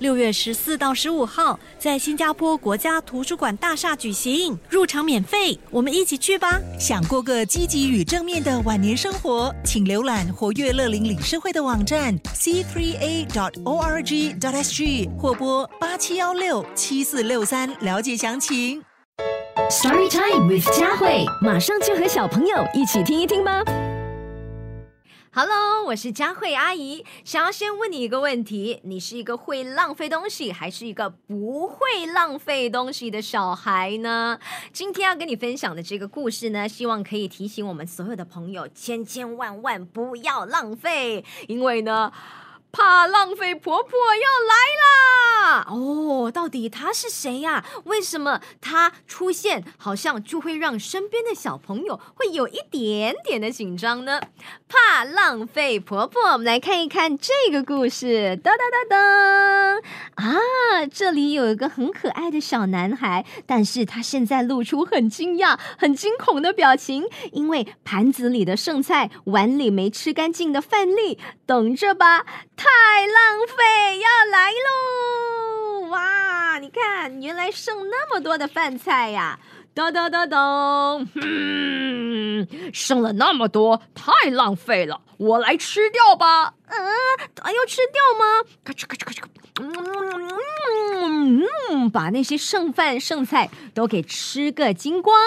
六月十四到十五号，在新加坡国家图书馆大厦举行，入场免费，我们一起去吧！想过个积极与正面的晚年生活，请浏览活跃乐龄理事会的网站，cfreea.org sg 或拨八七幺六七四六三了解详情。Story time with 佳慧，马上就和小朋友一起听一听吧。Hello，我是佳慧阿姨，想要先问你一个问题：你是一个会浪费东西，还是一个不会浪费东西的小孩呢？今天要跟你分享的这个故事呢，希望可以提醒我们所有的朋友，千千万万不要浪费，因为呢。怕浪费婆婆要来啦！哦，到底她是谁呀？为什么她出现，好像就会让身边的小朋友会有一点点的紧张呢？怕浪费婆婆，我们来看一看这个故事。噔噔噔噔啊，这里有一个很可爱的小男孩，但是他现在露出很惊讶、很惊恐的表情，因为盘子里的剩菜、碗里没吃干净的饭粒，等着吧。太浪费，要来喽！哇，你看，原来剩那么多的饭菜呀！噔噔噔噔，嗯，剩了那么多，太浪费了，我来吃掉吧。嗯，要吃掉吗？咔哧咔哧咔哧，嗯嗯，把那些剩饭剩菜都给吃个精光。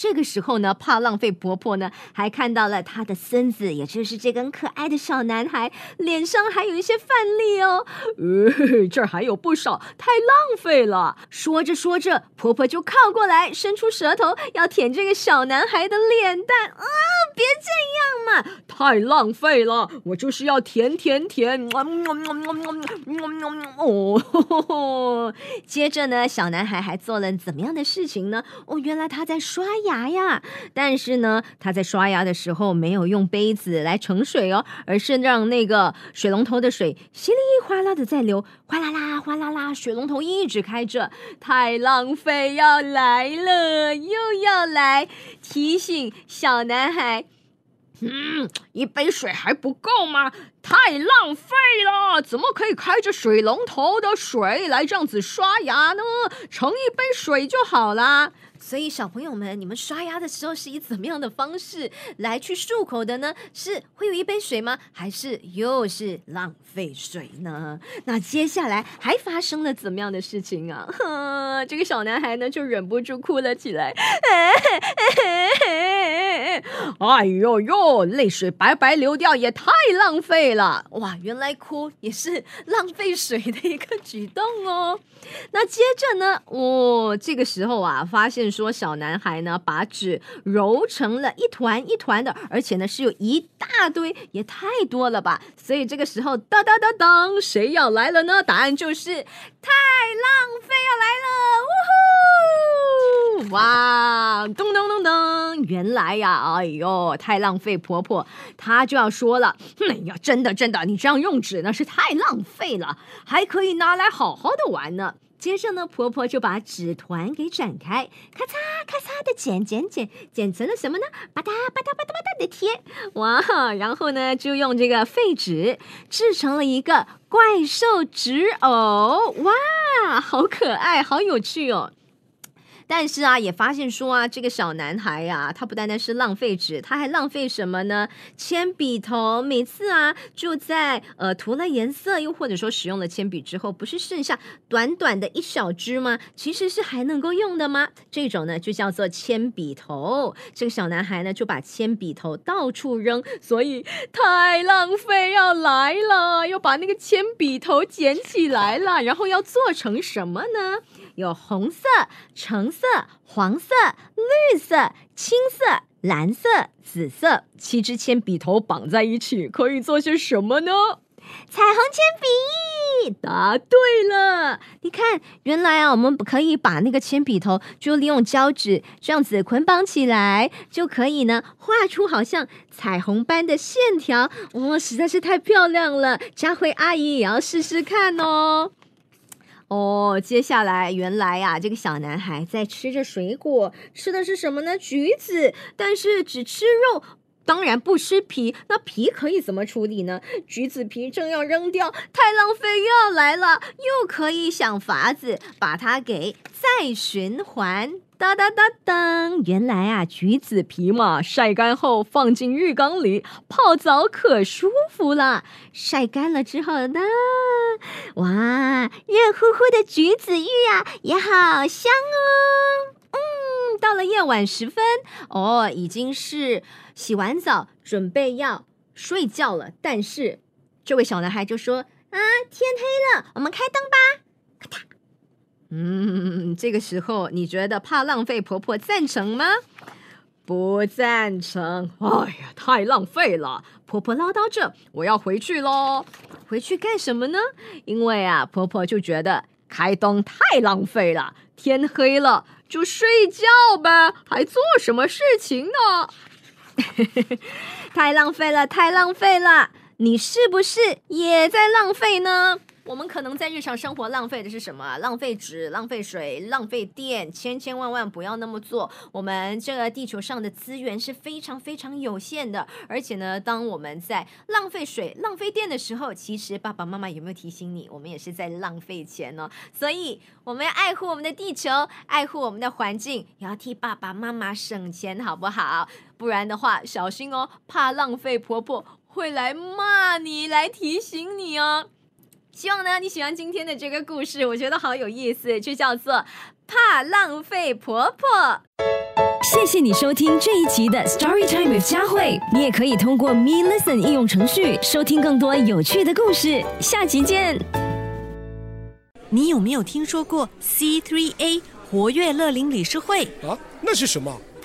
这个时候呢，怕浪费婆婆呢，还看到了她的孙子，也就是这个可爱的小男孩，脸上还有一些饭粒哦。呃，这儿还有不少，太浪费了。说着说着，婆婆就靠过来，伸出舌头要舔这个小男孩的脸蛋。啊，别这样嘛，太浪费了，我就是要舔舔舔。哦，接着呢，小男孩还做了怎么样的事情呢？哦，原来他在刷牙。牙呀！但是呢，他在刷牙的时候没有用杯子来盛水哦，而是让那个水龙头的水稀里哗啦的在流，哗啦啦，哗啦啦，水龙头一直开着，太浪费，要来了，又要来提醒小男孩。嗯，一杯水还不够吗？太浪费了！怎么可以开着水龙头的水来这样子刷牙呢？盛一杯水就好啦。所以小朋友们，你们刷牙的时候是以怎么样的方式来去漱口的呢？是会有一杯水吗？还是又是浪费水呢？那接下来还发生了怎么样的事情啊？哼，这个小男孩呢就忍不住哭了起来。哎呦呦，泪水白白流掉也太浪费了！哇，原来哭也是浪费水的一个举动哦。那接着呢，哦，这个时候啊，发现说小男孩呢把纸揉成了一团一团的，而且呢是有一大堆，也太多了吧？所以这个时候，当当当当，谁要来了呢？答案就是太浪费要来了！呜呼，哇咚咚咚咚，原来呀，哎呦，太浪费！婆婆她就要说了，哎呀，真的真的，你这样用纸那是太浪费了，还可以拿来好好的玩呢。接着呢，婆婆就把纸团给展开，咔嚓咔嚓的剪剪剪，剪成了什么呢？吧嗒吧嗒吧嗒吧嗒的贴，哇！然后呢，就用这个废纸制成了一个怪兽纸偶，哇，好可爱，好有趣哦。但是啊，也发现说啊，这个小男孩呀，他不单单是浪费纸，他还浪费什么呢？铅笔头，每次啊，就在呃涂了颜色，又或者说使用了铅笔之后，不是剩下短短的一小支吗？其实是还能够用的吗？这种呢，就叫做铅笔头。这个小男孩呢，就把铅笔头到处扔，所以太浪费要来了，要把那个铅笔头捡起来了，然后要做成什么呢？有红色、橙、黄色、绿色、青色、蓝色、紫色，七支铅笔头绑在一起，可以做些什么呢？彩虹铅笔。答对了！你看，原来啊，我们可以把那个铅笔头就利用胶纸这样子捆绑起来，就可以呢画出好像彩虹般的线条。哇，实在是太漂亮了！佳慧阿姨也要试试看哦。哦，接下来原来呀，这个小男孩在吃着水果，吃的是什么呢？橘子，但是只吃肉。当然不吃皮，那皮可以怎么处理呢？橘子皮正要扔掉，太浪费，又要来了，又可以想法子把它给再循环。哒哒哒当，原来啊，橘子皮嘛，晒干后放进浴缸里泡澡可舒服了。晒干了之后呢，哇，热乎乎的橘子浴啊，也好香哦。嗯，到了夜晚时分，哦，已经是。洗完澡，准备要睡觉了，但是这位小男孩就说：“啊，天黑了，我们开灯吧。”咔嗒。嗯，这个时候你觉得怕浪费婆婆赞成吗？不赞成。哎呀，太浪费了！婆婆唠叨着：“我要回去喽。”回去干什么呢？因为啊，婆婆就觉得开灯太浪费了，天黑了就睡觉呗，还做什么事情呢？太浪费了，太浪费了！你是不是也在浪费呢？我们可能在日常生活浪费的是什么？浪费纸、浪费水、浪费电，千千万万不要那么做。我们这个地球上的资源是非常非常有限的，而且呢，当我们在浪费水、浪费电的时候，其实爸爸妈妈有没有提醒你？我们也是在浪费钱呢。所以我们要爱护我们的地球，爱护我们的环境，也要替爸爸妈妈省钱，好不好？不然的话，小心哦，怕浪费婆婆会来骂你，来提醒你哦。希望呢你喜欢今天的这个故事，我觉得好有意思，就叫做“怕浪费婆婆”。谢谢你收听这一集的 Story Time with 佳慧，你也可以通过 Me Listen 应用程序收听更多有趣的故事。下集见。你有没有听说过 C3A 活跃乐龄理事会啊？那是什么？